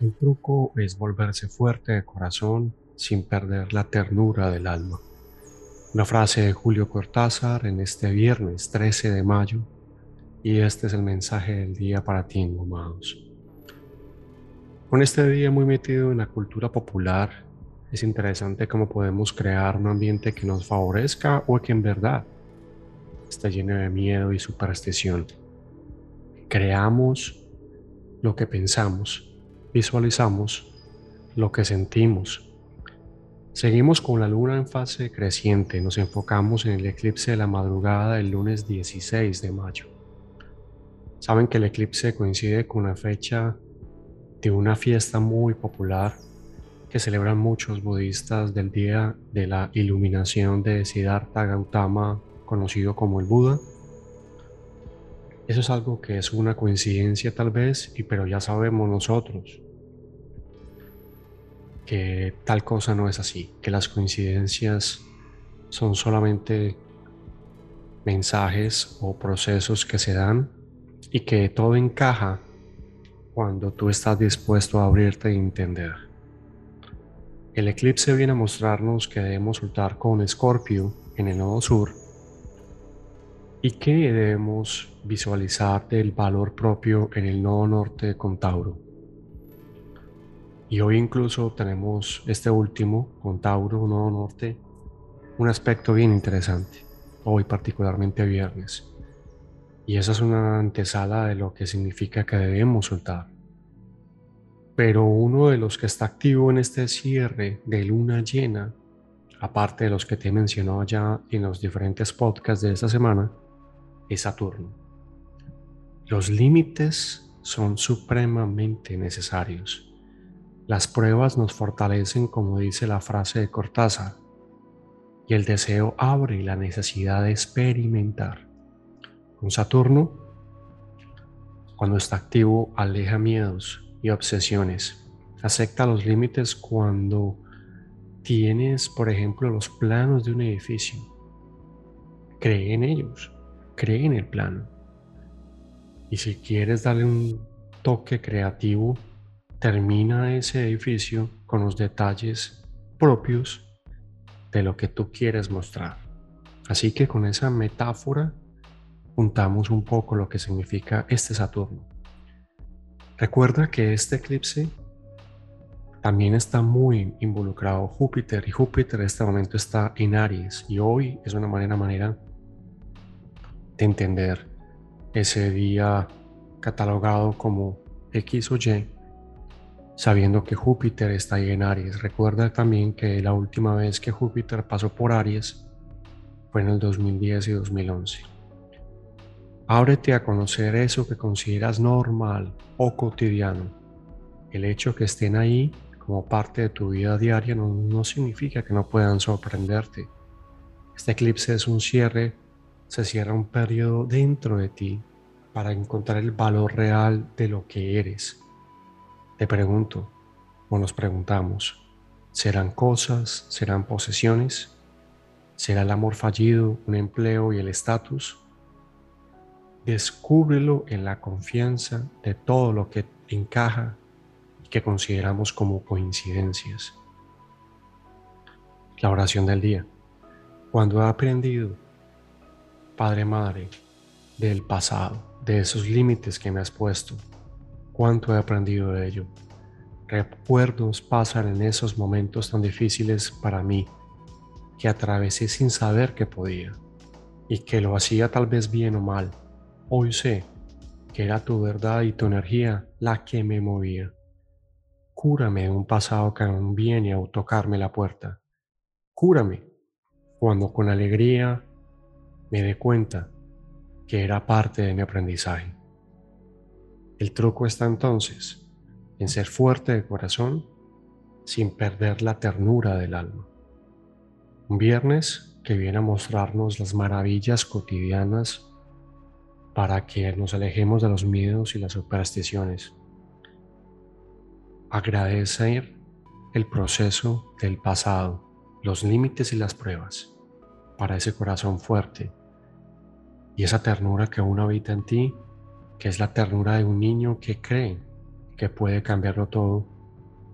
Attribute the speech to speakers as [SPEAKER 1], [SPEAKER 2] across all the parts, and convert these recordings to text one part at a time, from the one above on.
[SPEAKER 1] El truco es volverse fuerte de corazón sin perder la ternura del alma. Una frase de Julio Cortázar en este viernes 13 de mayo y este es el mensaje del día para ti, amados. Con este día muy metido en la cultura popular, es interesante cómo podemos crear un ambiente que nos favorezca o que en verdad está lleno de miedo y superstición. Creamos lo que pensamos visualizamos lo que sentimos. Seguimos con la luna en fase creciente, nos enfocamos en el eclipse de la madrugada del lunes 16 de mayo. Saben que el eclipse coincide con la fecha de una fiesta muy popular que celebran muchos budistas del día de la iluminación de Siddhartha Gautama, conocido como el Buda. Eso es algo que es una coincidencia tal vez, pero ya sabemos nosotros que tal cosa no es así, que las coincidencias son solamente mensajes o procesos que se dan y que todo encaja cuando tú estás dispuesto a abrirte e entender. El eclipse viene a mostrarnos que debemos soltar con Escorpio en el nodo sur y que debemos visualizar del valor propio en el nodo norte con Tauro. Y hoy incluso tenemos este último con Tauro, nodo norte, un aspecto bien interesante, hoy particularmente viernes. Y esa es una antesala de lo que significa que debemos soltar. Pero uno de los que está activo en este cierre de luna llena, aparte de los que te he mencionado ya en los diferentes podcasts de esta semana, es Saturno. Los límites son supremamente necesarios. Las pruebas nos fortalecen como dice la frase de Cortázar, y el deseo abre la necesidad de experimentar. Con Saturno, cuando está activo, aleja miedos y obsesiones. Acepta los límites cuando tienes, por ejemplo, los planos de un edificio. Cree en ellos, cree en el plano y si quieres darle un toque creativo, termina ese edificio con los detalles propios de lo que tú quieres mostrar. Así que con esa metáfora juntamos un poco lo que significa este Saturno. Recuerda que este eclipse también está muy involucrado Júpiter y Júpiter en este momento está en Aries y hoy es una manera, manera de entender ese día catalogado como X o Y, sabiendo que Júpiter está ahí en Aries. Recuerda también que la última vez que Júpiter pasó por Aries fue en el 2010 y 2011. Ábrete a conocer eso que consideras normal o cotidiano. El hecho que estén ahí como parte de tu vida diaria no, no significa que no puedan sorprenderte. Este eclipse es un cierre se cierra un periodo dentro de ti para encontrar el valor real de lo que eres. Te pregunto, o nos preguntamos, ¿serán cosas, serán posesiones? ¿Será el amor fallido, un empleo y el estatus? Descúbrelo en la confianza de todo lo que encaja y que consideramos como coincidencias. La oración del día. Cuando he aprendido Padre Madre, del pasado, de esos límites que me has puesto. Cuánto he aprendido de ello. Recuerdos pasan en esos momentos tan difíciles para mí, que atravesé sin saber que podía, y que lo hacía tal vez bien o mal. Hoy sé que era tu verdad y tu energía la que me movía. Cúrame de un pasado que aún viene a tocarme la puerta. Cúrame cuando con alegría me dé cuenta que era parte de mi aprendizaje. El truco está entonces en ser fuerte de corazón sin perder la ternura del alma. Un viernes que viene a mostrarnos las maravillas cotidianas para que nos alejemos de los miedos y las supersticiones. Agradecer el proceso del pasado, los límites y las pruebas para ese corazón fuerte y esa ternura que aún habita en ti, que es la ternura de un niño que cree, que puede cambiarlo todo,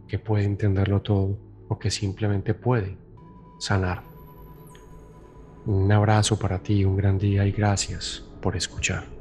[SPEAKER 1] que puede entenderlo todo o que simplemente puede sanar. Un abrazo para ti, un gran día y gracias por escuchar.